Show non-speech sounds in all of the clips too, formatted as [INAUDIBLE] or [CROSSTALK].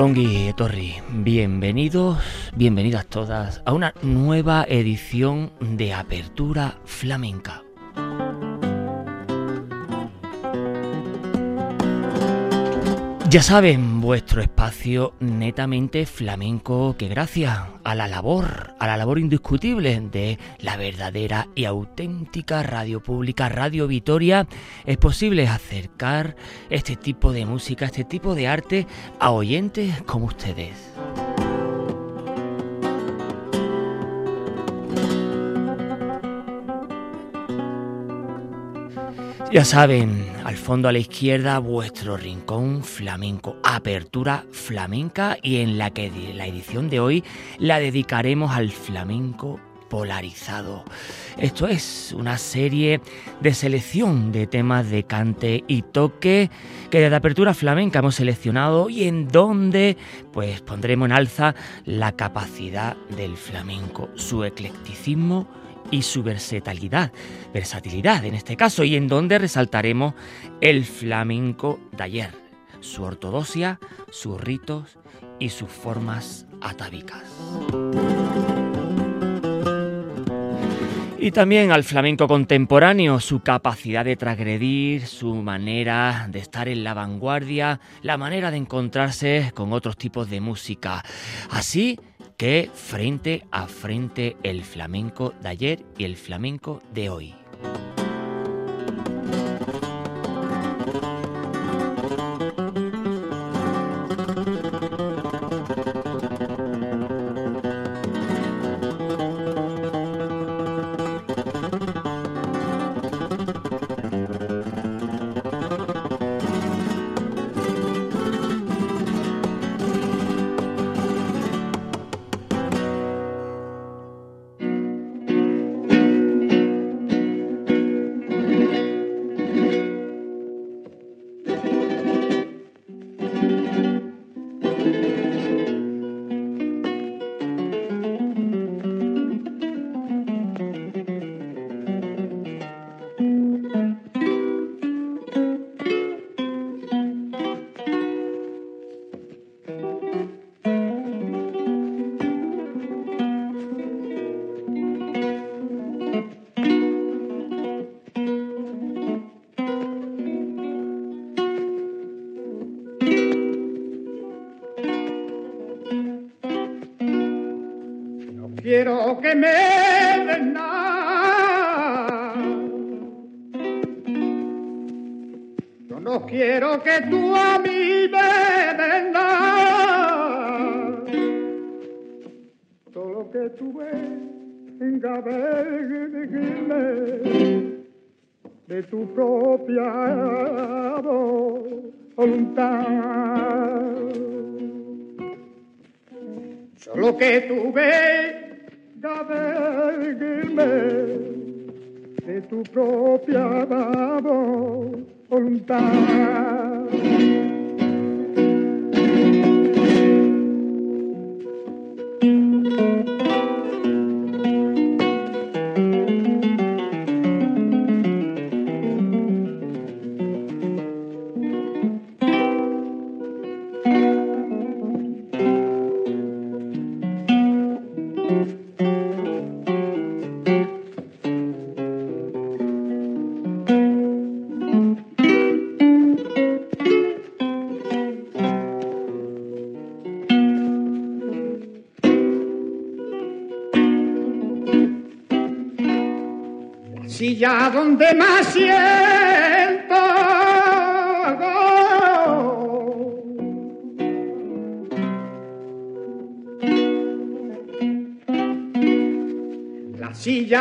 Ongi Torri, bienvenidos, bienvenidas todas a una nueva edición de Apertura Flamenca. Ya saben, vuestro espacio netamente flamenco que gracias a la labor, a la labor indiscutible de la verdadera y auténtica radio pública, Radio Vitoria, es posible acercar este tipo de música, este tipo de arte a oyentes como ustedes. Ya saben, al fondo a la izquierda vuestro rincón flamenco, apertura flamenca y en la que la edición de hoy la dedicaremos al flamenco polarizado. Esto es una serie de selección de temas de cante y toque que desde Apertura Flamenca hemos seleccionado y en donde pues pondremos en alza la capacidad del flamenco, su eclecticismo y su versatilidad, versatilidad en este caso, y en donde resaltaremos el flamenco de ayer, su ortodoxia, sus ritos y sus formas atávicas. Y también al flamenco contemporáneo, su capacidad de transgredir, su manera de estar en la vanguardia, la manera de encontrarse con otros tipos de música. Así que frente a frente el flamenco de ayer y el flamenco de hoy. Que tú a mí me vendas. Todo lo que tú ves, venga de tu propia voluntad. Solo que tuve de de tu propia voluntad. Ya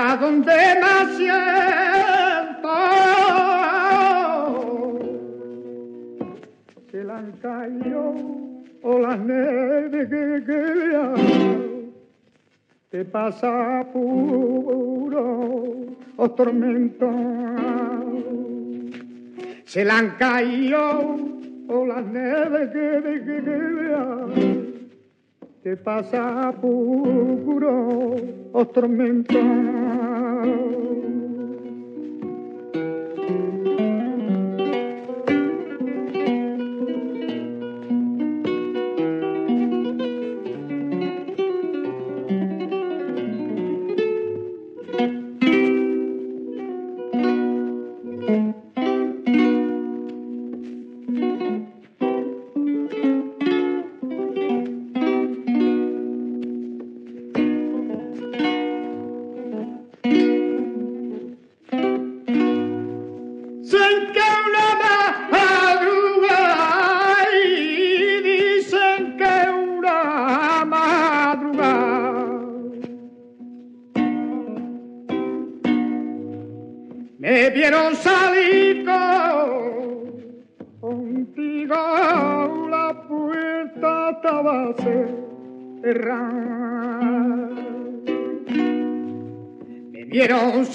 silla donde más siento la han caído o la nieve que, que, te pasa puro o tormento. Se la han caído o la nieve que, que, que, que pasa puro o tormento. love. [LAUGHS]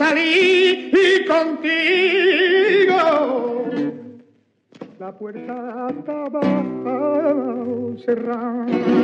salí y contigo la puerta estaba cerrada.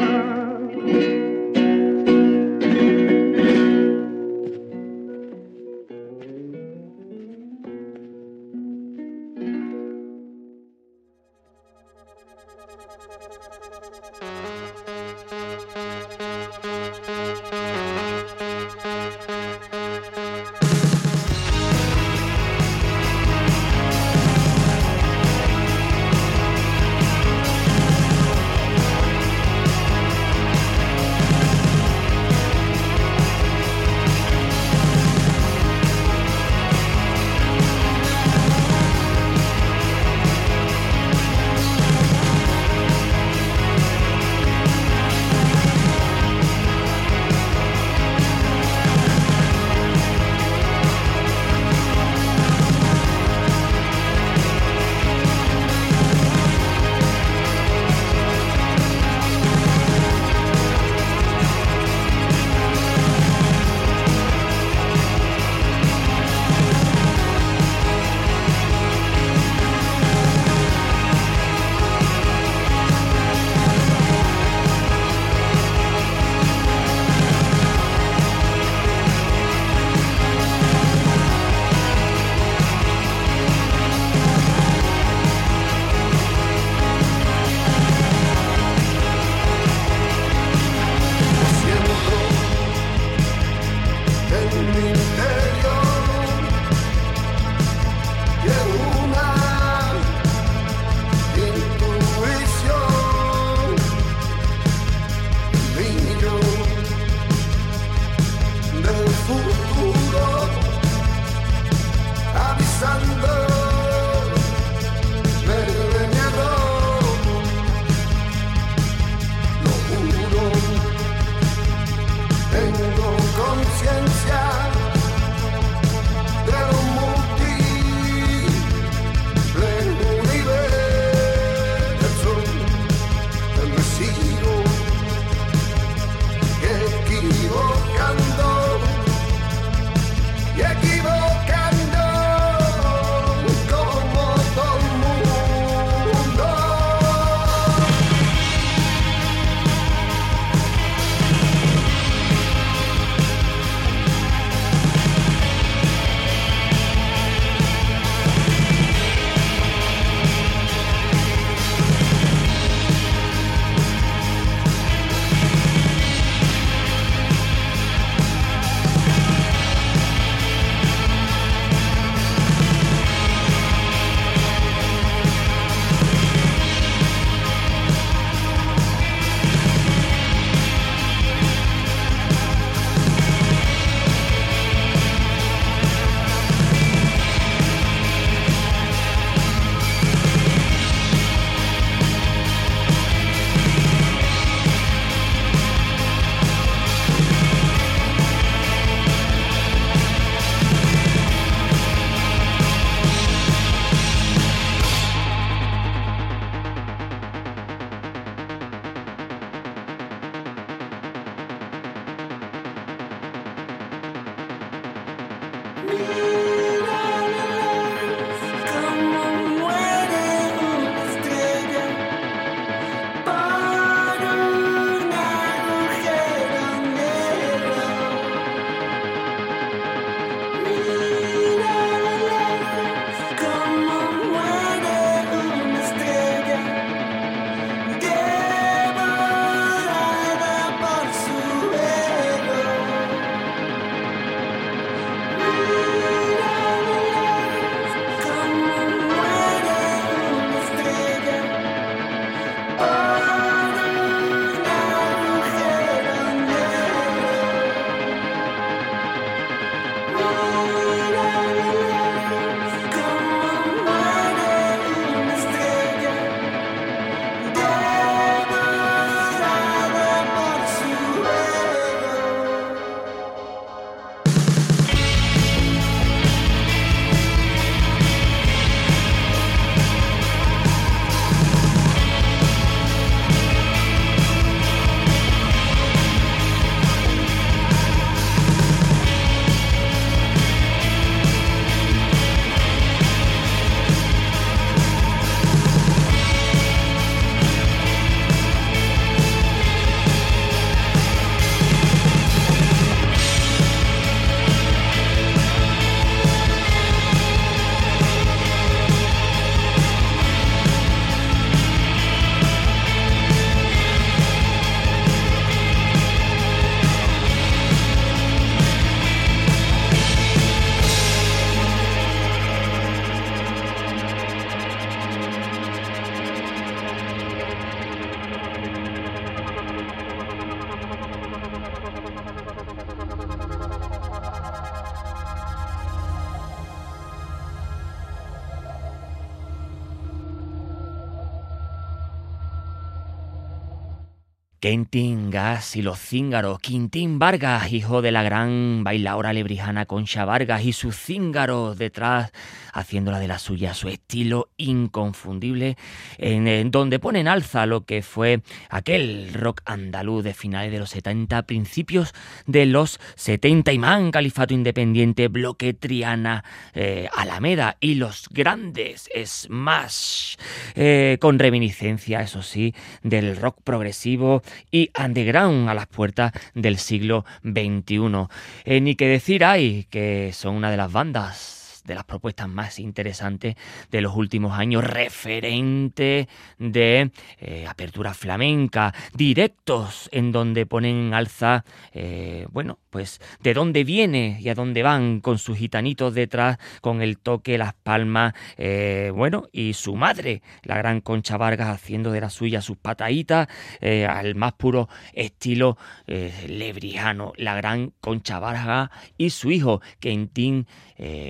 Quentin Gas y los cíngaros, Quintín Vargas, hijo de la gran bailaora lebrijana Concha Vargas y sus cíngaros detrás, haciéndola de la suya, su estilo inconfundible, en, donde pone en alza lo que fue aquel rock andaluz de finales de los 70, principios de los 70, Imán, Califato Independiente, Bloque Triana, eh, Alameda y los grandes Smash, eh, con reminiscencia, eso sí, del rock progresivo y underground a las puertas del siglo XXI. Eh, ni que decir hay que son una de las bandas de las propuestas más interesantes de los últimos años, referente de eh, apertura flamenca, directos en donde ponen en alza, eh, bueno, pues de dónde viene y a dónde van con sus gitanitos detrás, con el toque, las palmas, eh, bueno, y su madre, la gran Concha Vargas, haciendo de la suya sus pataditas al más puro estilo lebrijano, la gran Concha Vargas y su hijo, Quentin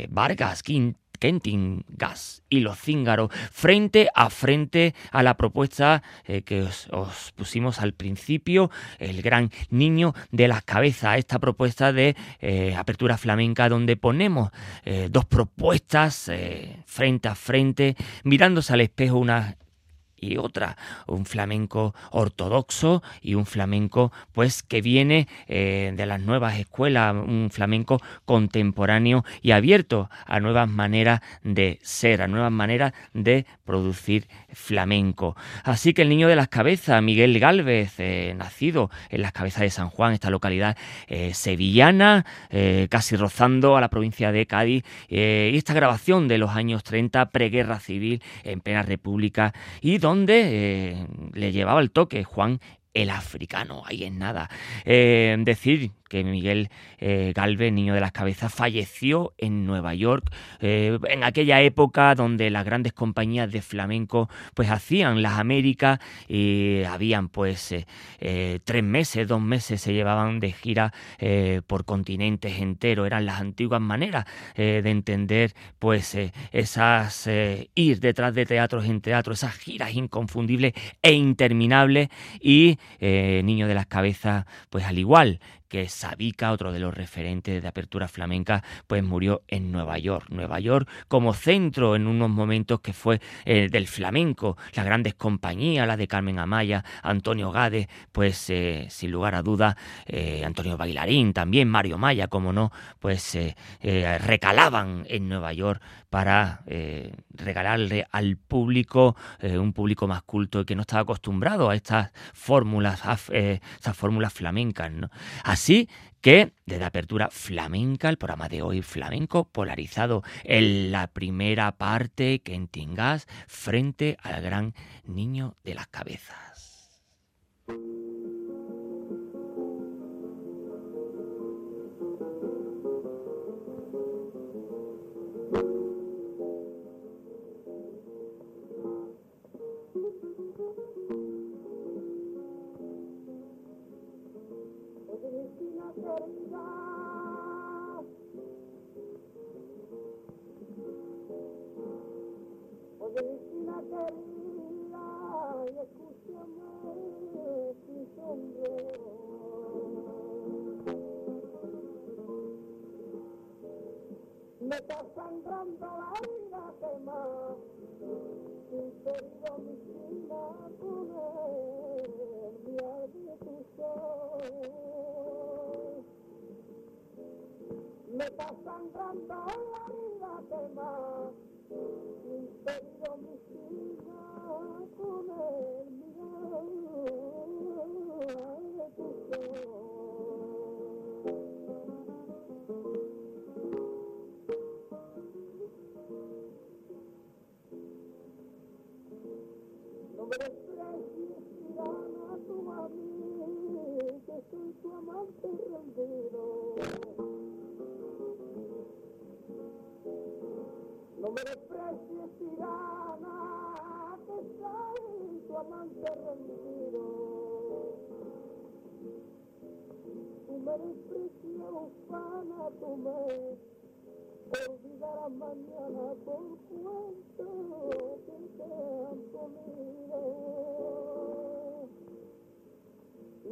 Vargas Kentin Gas y los cíngaros frente a frente a la propuesta eh, que os, pusimos al principio, el gran niño de las cabezas, esta propuesta de eh, apertura flamenca donde ponemos eh, dos propuestas frente a frente, mirándose al espejo una y otra, un flamenco ortodoxo y un flamenco pues que viene eh, de las nuevas escuelas, un flamenco contemporáneo y abierto a nuevas maneras de ser, a nuevas maneras de producir flamenco. Así que el niño de las cabezas, Miguel Galvez, eh, nacido en las cabezas de San Juan, esta localidad eh, sevillana, casi rozando a la provincia de Cádiz, y esta grabación de los años 30, preguerra civil en plena república y donde eh, le llevaba el toque Juan el africano, ahí es nada. Eh, decir que Miguel eh, Galvez, niño de las cabezas, falleció en Nueva York eh, en aquella época donde las grandes compañías de flamenco pues hacían las Américas y habían pues eh, tres meses, dos meses se llevaban de gira por continentes enteros, eran las antiguas maneras de entender pues esas ir detrás de teatros en teatro, esas giras inconfundibles e interminables. Y Niño de las cabezas pues al igual que Sabica, otro de los referentes de apertura flamenca, pues murió en Nueva York. Nueva York como centro en unos momentos que fue eh, del flamenco, las grandes compañías, las de Carmen Amaya, Antonio Gade, pues eh, sin lugar a duda, eh, Antonio Bailarín, también Mario Maya, como no, pues recalaban en Nueva York para regalarle al público, un público más culto que no estaba acostumbrado a estas fórmulas, a, fórmulas flamencas. Que desde apertura flamenca, el programa de hoy flamenco polarizado en la primera parte que entingas frente al gran niño de las cabezas. Sangrando la vida que más querido mi vida poner mi de tu sol. Me está sangrando la vida que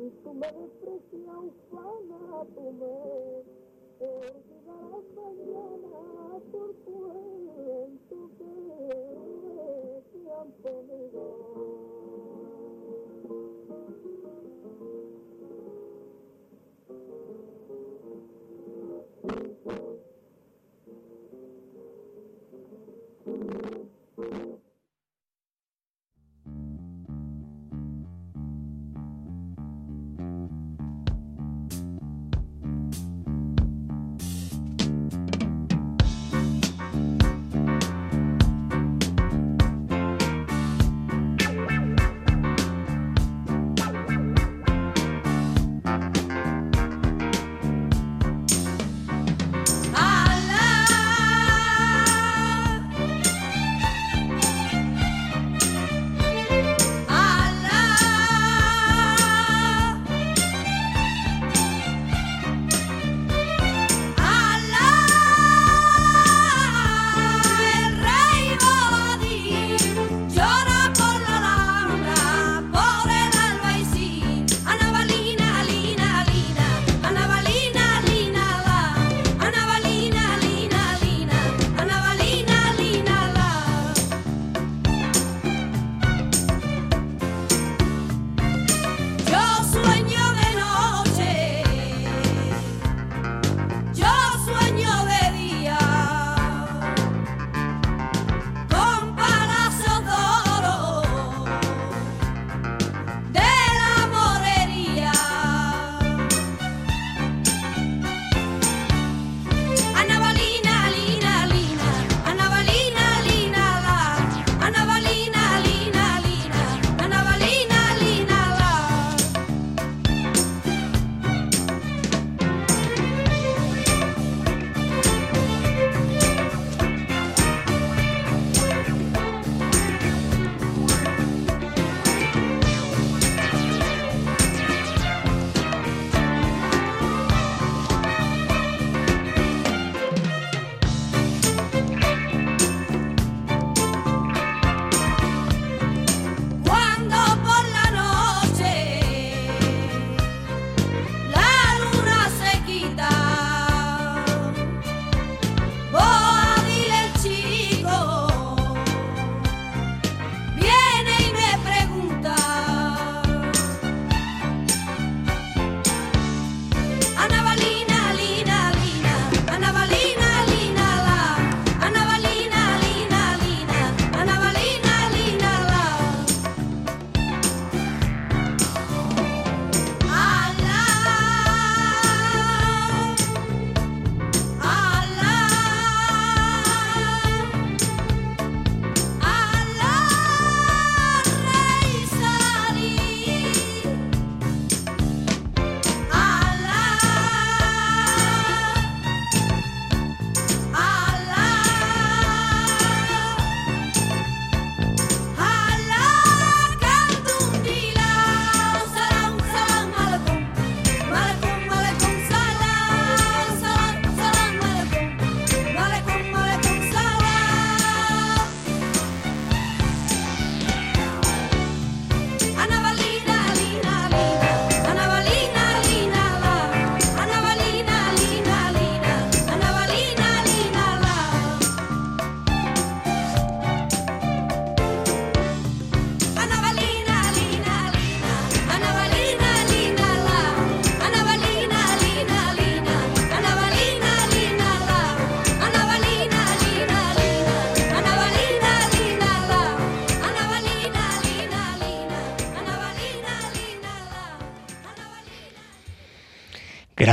Tú me desprecias, ufana, tú me olvidarás mañana por cuento que te han ponido.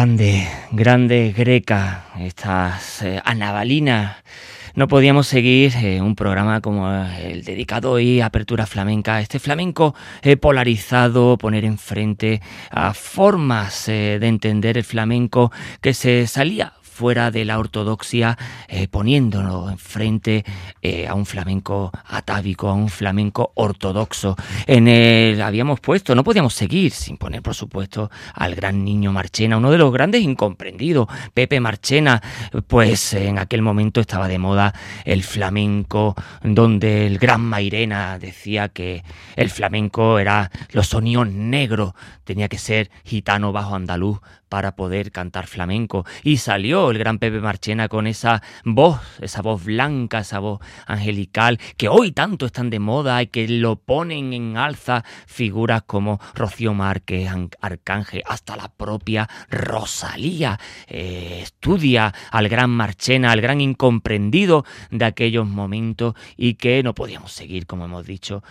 Grande, grande greca, estas eh, anabalinas. No podíamos seguir eh, un programa como el dedicado hoy a Apertura Flamenca, este flamenco eh, polarizado, poner enfrente a formas de entender el flamenco que se salía fuera de la ortodoxia, eh, poniéndolo enfrente eh, a un flamenco atávico, a un flamenco ortodoxo. En el habíamos puesto, no podíamos seguir sin poner, por supuesto, al gran niño Marchena, uno de los grandes incomprendidos, Pepe Marchena, pues en aquel momento estaba de moda el flamenco, donde el gran Mairena decía que el flamenco era los sonidos negros, tenía que ser gitano bajo andaluz para poder cantar flamenco. Y salió el gran Pepe Marchena con esa voz, esa voz blanca, esa voz angelical, que hoy tanto están de moda y que lo ponen en alza figuras como Rocío Márquez, Arcángel, hasta la propia Rosalía. Eh, estudia al gran Marchena, al gran incomprendido de aquellos momentos y que no podíamos seguir, como hemos dicho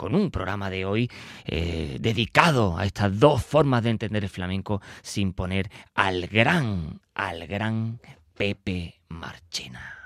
con un programa de hoy eh, dedicado a estas dos formas de entender el flamenco sin poner al gran, al gran Pepe Marchena.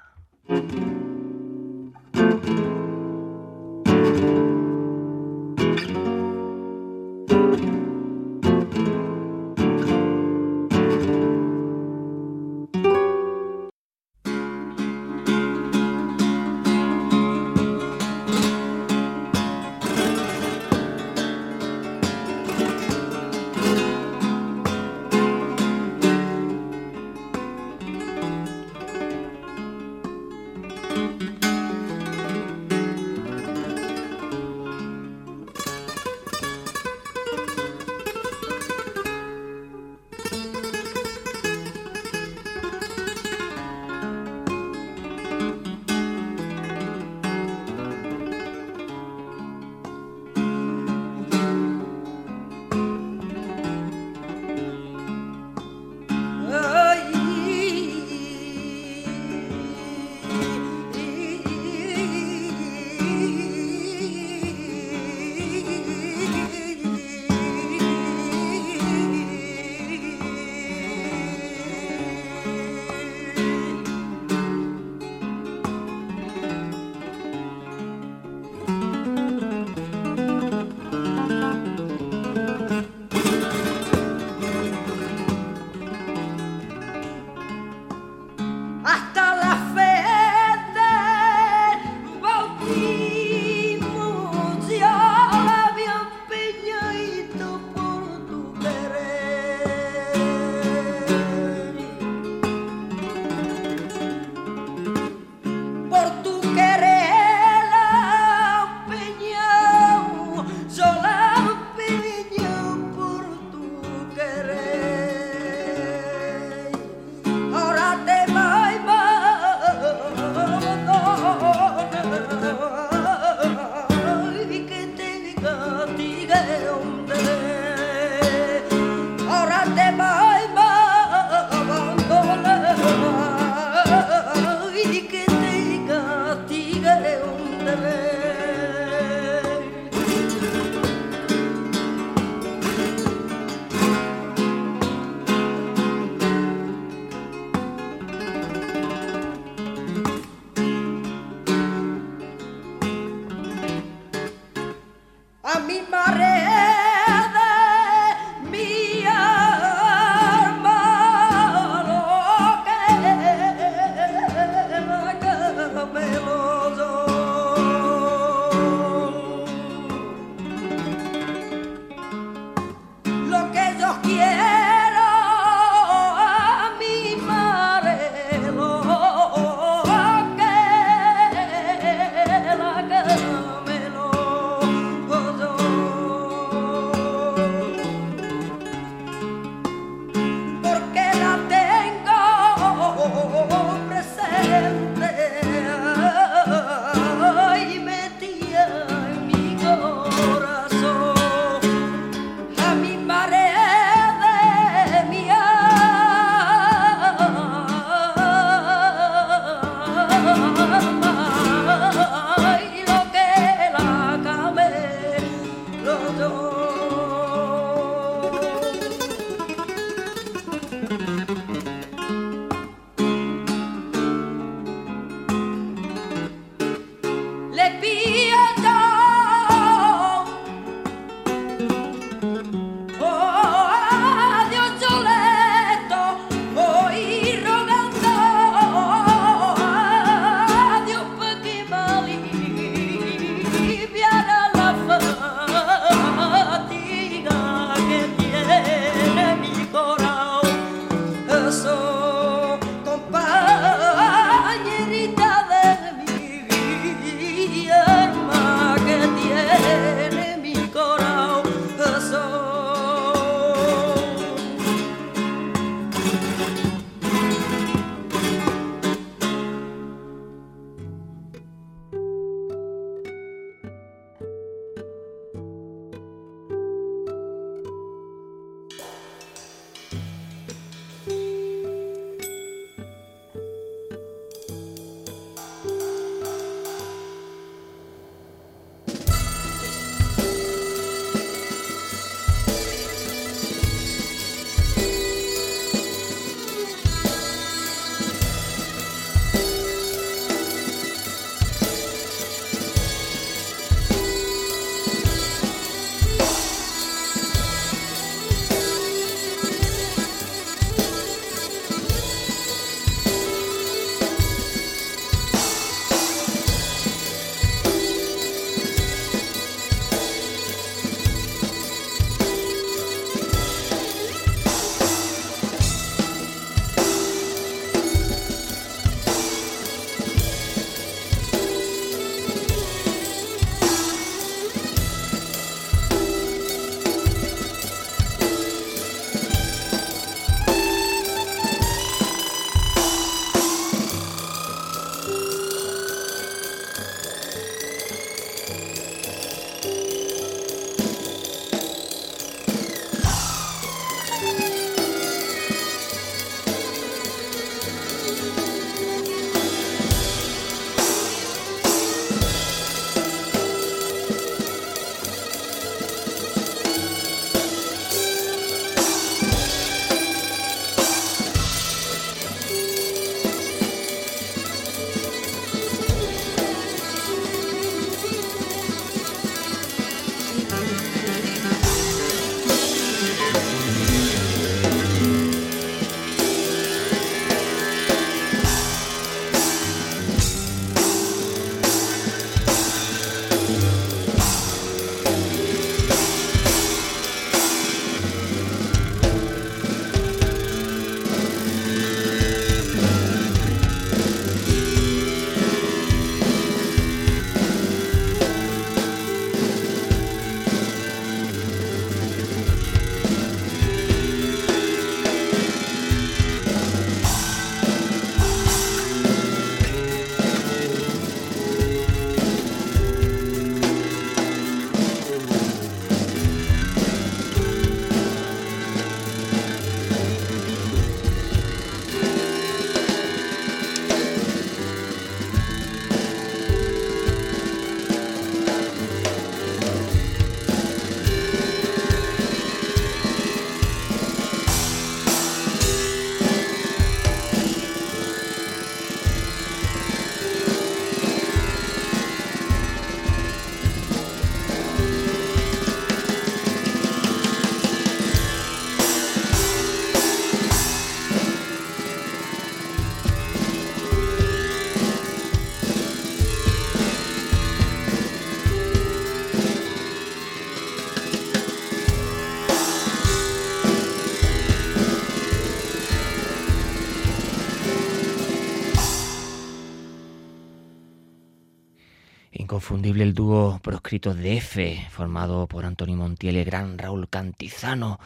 Inconfundible el dúo proscrito de F, formado por Antonio Montiel y el gran Raúl Cantizano,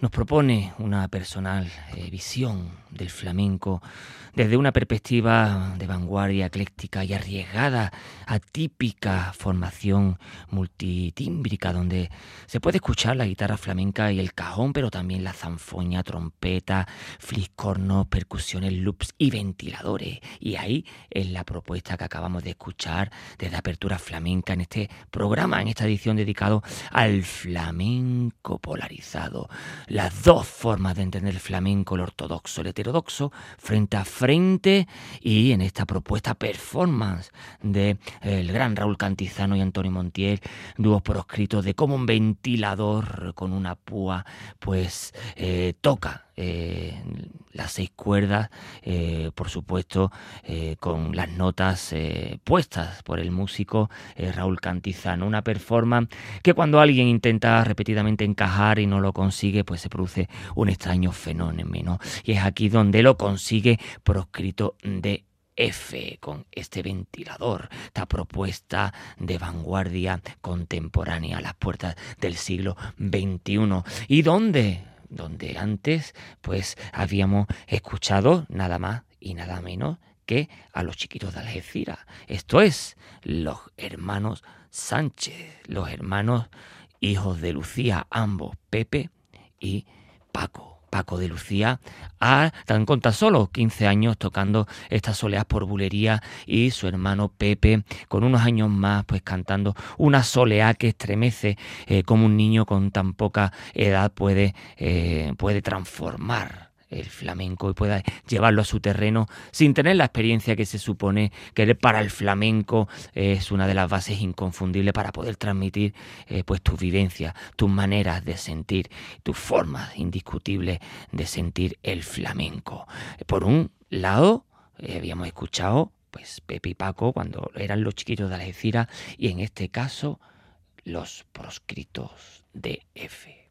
nos propone una personal eh, visión del flamenco desde una perspectiva de vanguardia ecléctica y arriesgada, atípica formación multitímbrica, donde se puede escuchar la guitarra flamenca y el cajón, pero también la zanfoña, trompeta, fliscornos, percusiones, loops y ventiladores. Y ahí es la propuesta que acabamos de escuchar desde Flamenca en este programa, en esta edición dedicado al flamenco polarizado. Las dos formas de entender el flamenco, el ortodoxo, el heterodoxo, frente a frente y en esta propuesta performance de eh, el gran Raúl Cantizano y Antonio Montiel, dúos proscritos de cómo un ventilador con una púa pues eh, toca eh, las seis cuerdas, por supuesto, con las notas puestas por el músico Raúl Cantizano. Una performance que cuando alguien intenta repetidamente encajar y no lo consigue, pues se produce un extraño fenómeno. Y es aquí donde lo consigue proscrito de F con este ventilador, esta propuesta de vanguardia contemporánea a las puertas del siglo XXI. ¿Y dónde? Donde antes pues habíamos escuchado nada más y nada menos que a los chiquitos de Algeciras. Esto es los hermanos Sánchez, los hermanos hijos de Lucía, ambos Pepe y Paco. Paco de Lucía a tan conta solo 15 años tocando estas soleas por bulería y su hermano Pepe con unos años más pues cantando una soleá que estremece eh, como un niño con tan poca edad puede, eh, puede transformar el flamenco y pueda llevarlo a su terreno sin tener la experiencia que se supone que para el flamenco es una de las bases inconfundibles para poder transmitir eh, pues tus vivencias, tus maneras de sentir, tus formas indiscutibles de sentir el flamenco. Por un lado, eh, habíamos escuchado pues Pepe y Paco cuando eran los chiquitos de Algeciras y en este caso los proscritos de F.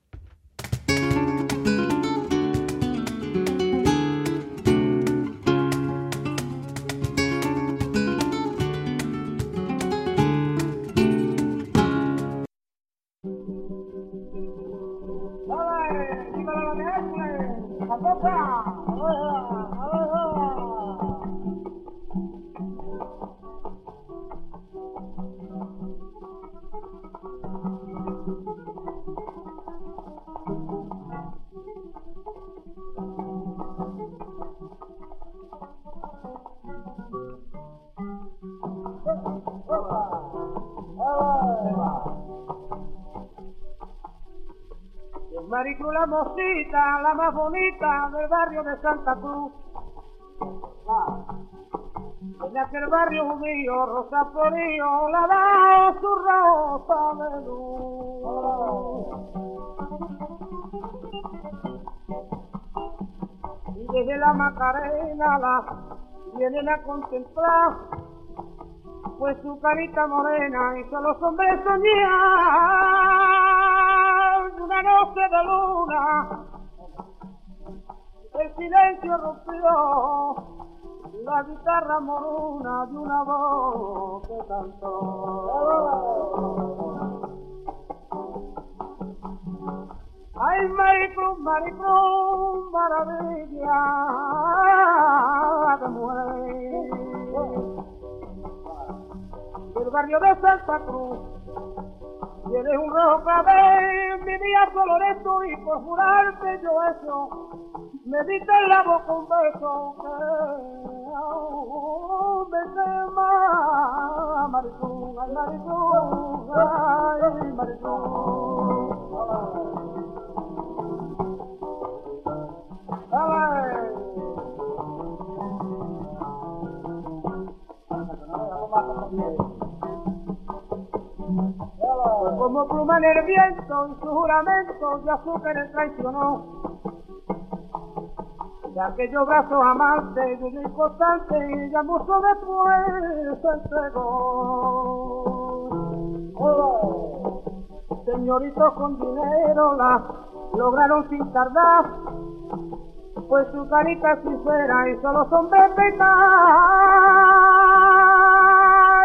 Opa! Maricruz la mosita, la más bonita del barrio de Santa Cruz. En aquel barrio judío, Rosa Florío, la da su rosa de luz. Y desde la Macarena la vienen a contemplar, pues su carita morena hizo los hombres soñar una noche de luna, el silencio rompió la guitarra moruna de una voz que cantó. Ay, Maricruz, Maricruz, maravilla de muere del barrio de Santa Cruz Tienes un rojo cabello, mi día esto y por jurarte yo eso, me diste en la boca un beso que oh, me quema, Marisú, ay Marisú, ay Marisú. Como pluma en el viento y su juramento de azúcar traicionó. De aquellos brazos amantes de un importante y ya mucho después se entregó. Oh, señoritos con dinero la lograron sin tardar, pues su carita sincera y solo son petar.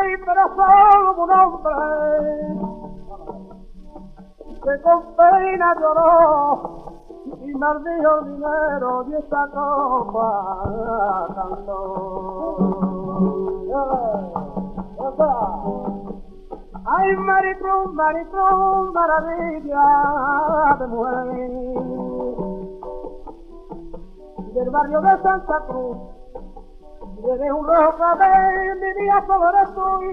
Era solo un hombre que con pena lloró y maldijo el dinero y esta copa cantó. Ay, Maricruz, Maricruz, maravilla de mujer del barrio de Santa Cruz Eres un rojo de mi día sobre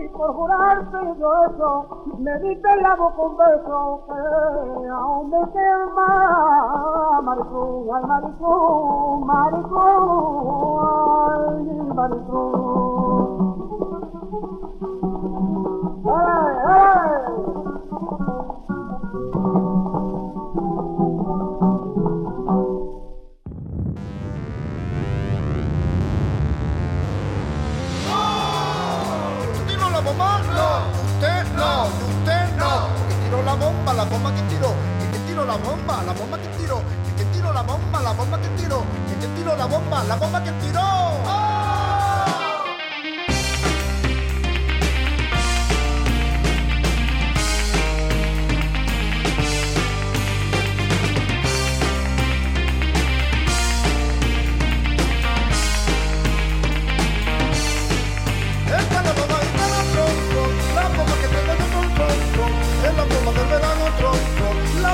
y por jurarte yo eso me diste la boca un beso que aún me quema Maricruz, ay Maricruz, Maricruz, ay Maricruz. ¡Ay, ay! Bomba, la bomba que tiro, que tiro la bomba, la bomba que tiro, que tiro la bomba, la bomba que tiro,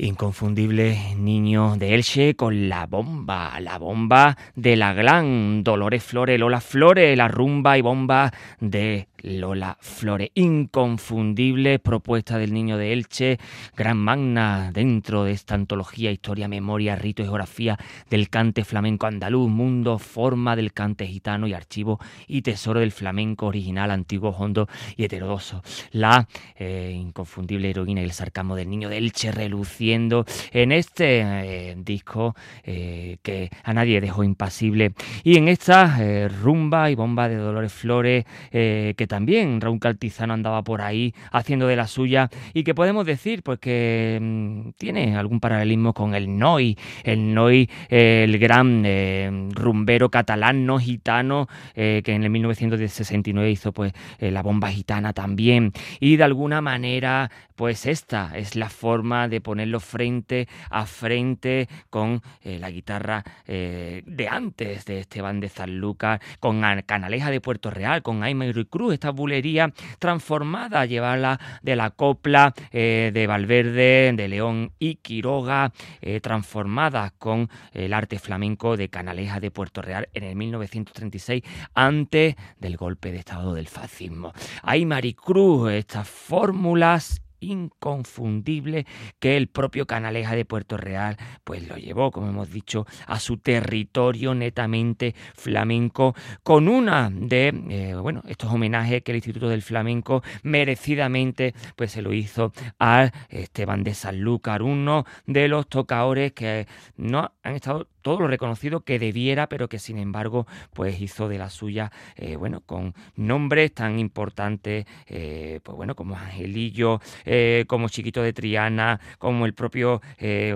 inconfundible niño de Elche con la bomba, la bomba de la Glan, Dolores Flores, Lola Flores, la rumba y bomba de Lola Flores. Inconfundible propuesta del niño de Elche, gran magna dentro de esta antología, historia, memoria, rito y geografía del cante flamenco andaluz, mundo, forma del cante gitano y archivo y tesoro del flamenco original, antiguo, hondo y heterodoso. La eh, inconfundible heroína y el sarcasmo del niño de Elche reluciendo en este eh, disco eh, que a nadie dejó impasible y en esta rumba y bomba de Dolores Flores que también Raúl Caltizano andaba por ahí haciendo de la suya. Y que podemos decir pues que mm, tiene algún paralelismo con el Noi, el Noi, el gran eh, rumbero catalán no gitano que en el 1969 hizo pues la bomba gitana también. Y de alguna manera pues esta es la forma de ponerlo frente a frente con la guitarra de antes de Esteban de Sanlúcar, con Canaleja de Puerto Real, con Aymar Cruz, esta bulería transformada, llevarla de la copla eh, de Valverde, de León y Quiroga, eh, transformada con el arte flamenco de Canaleja de Puerto Real en el 1936, antes del golpe de Estado del fascismo. Aymar y Cruz, estas fórmulas inconfundible que el propio Canaleja de Puerto Real pues lo llevó, como hemos dicho, a su territorio netamente flamenco con una de eh, bueno, estos homenajes que el Instituto del Flamenco merecidamente pues se lo hizo a Esteban de Sanlúcar, uno de los tocadores que no han estado todo lo reconocido que debiera, pero que sin embargo pues hizo de la suya, eh, bueno, con nombres tan importantes, eh, pues bueno, como Angelillo, eh, como Chiquito de Triana, como el propio,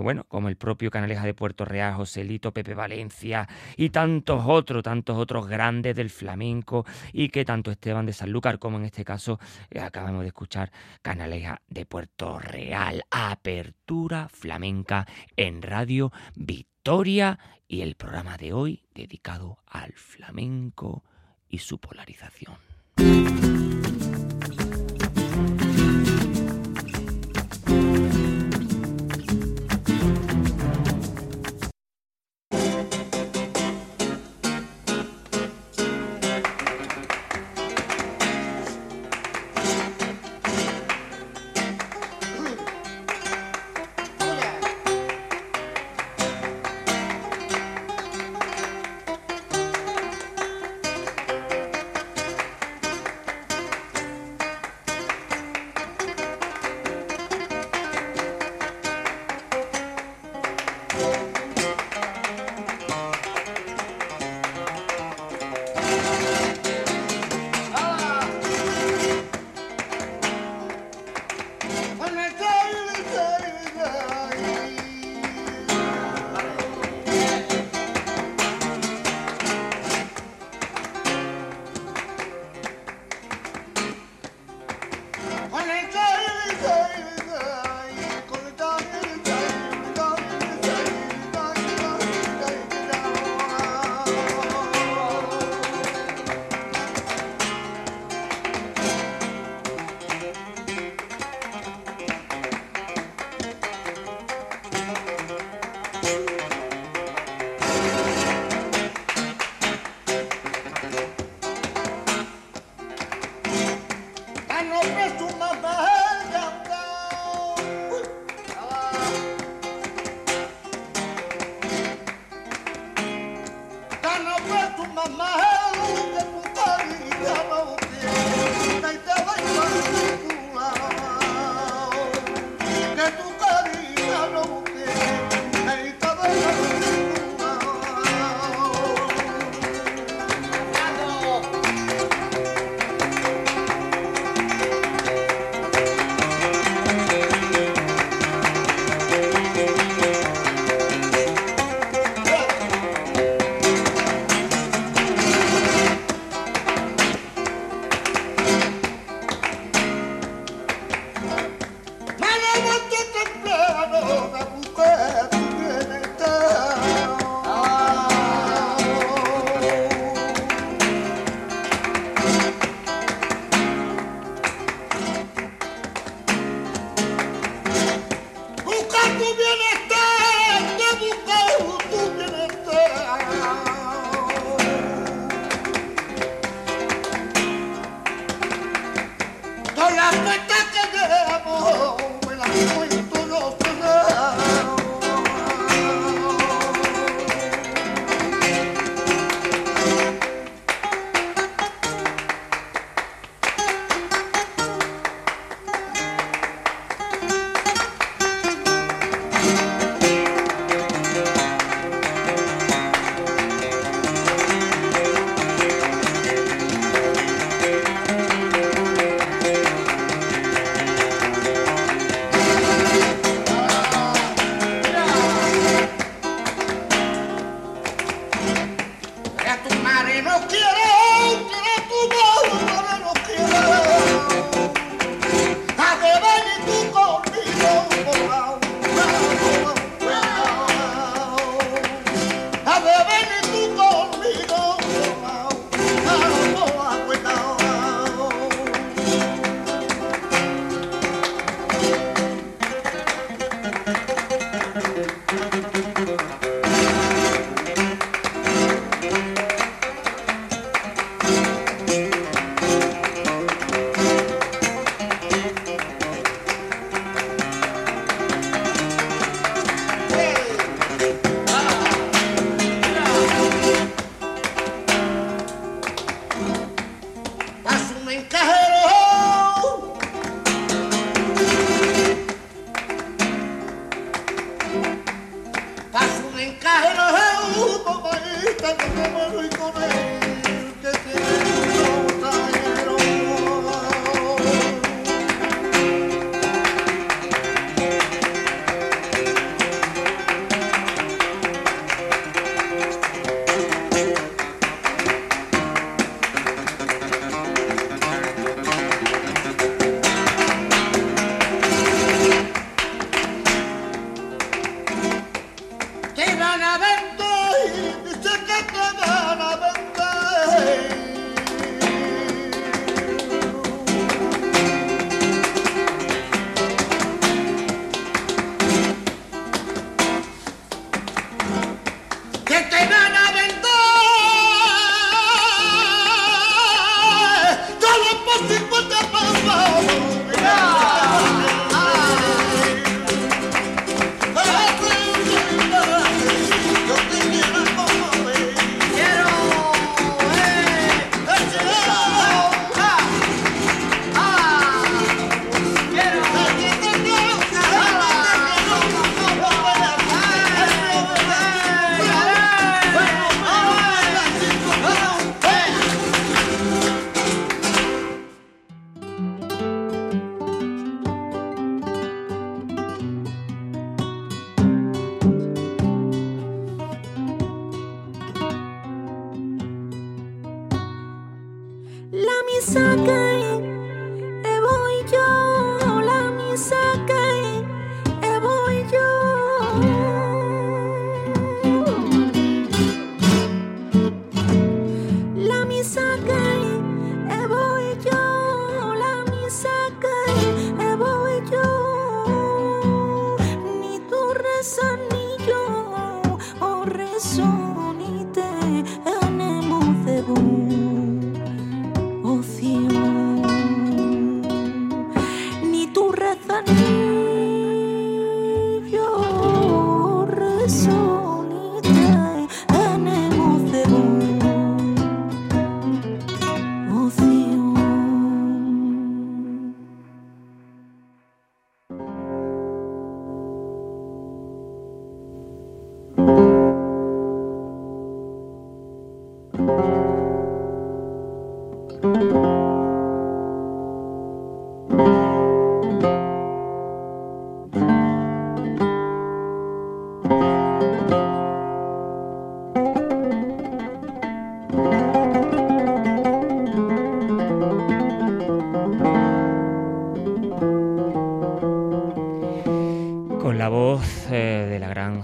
bueno, como el propio Canaleja de Puerto Real, Joselito, Pepe Valencia y tantos otros, tantos otros grandes del flamenco y que tanto Esteban de Sanlúcar como en este caso acabamos de escuchar Canaleja de Puerto Real, apertura flamenca en Radio Vita historia y el programa de hoy dedicado al flamenco y su polarización.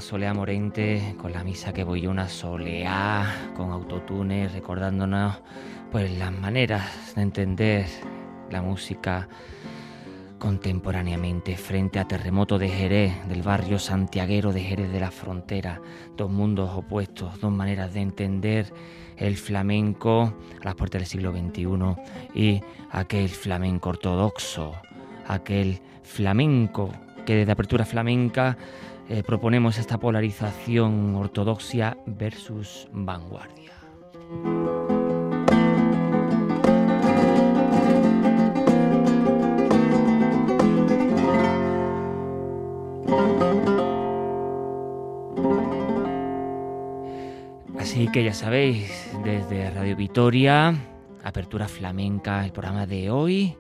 Solea Morente, con la misa que voy una soleá, con autotune, recordándonos pues las maneras de entender la música contemporáneamente frente a Terremoto de Jerez, del barrio santiaguero de Jerez de la Frontera, dos mundos opuestos, dos maneras de entender el flamenco a las puertas del siglo XXI y aquel flamenco ortodoxo, aquel flamenco que desde apertura flamenca eh, proponemos esta polarización ortodoxia versus vanguardia. Así que ya sabéis, desde Radio Vitoria, Apertura Flamenca, el programa de hoy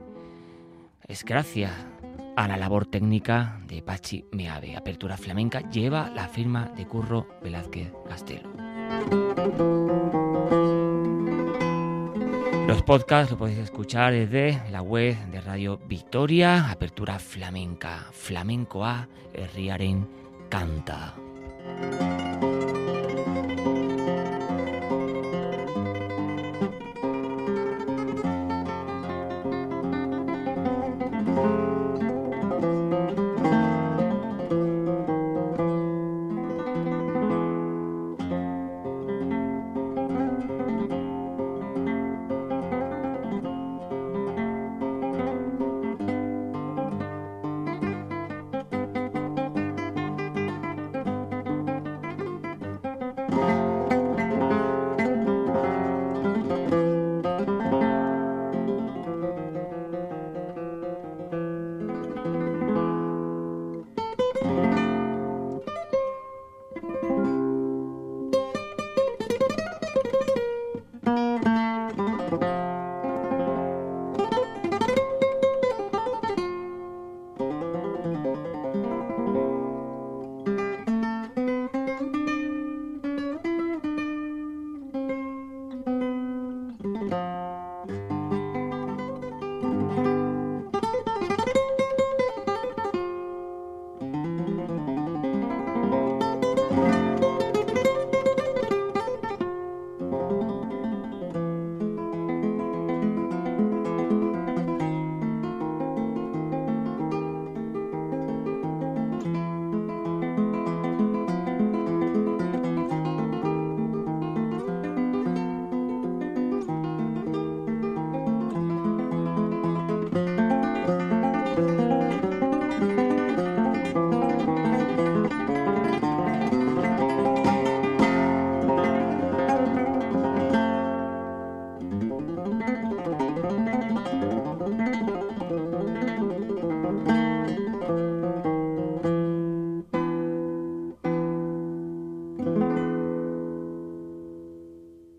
es gracias a la labor técnica de Pachi Meave. Apertura Flamenca lleva la firma de Curro Velázquez Castelo. Los podcasts lo podéis escuchar desde la web de Radio Victoria, Apertura Flamenca, Flamenco A, Herriaren Canta.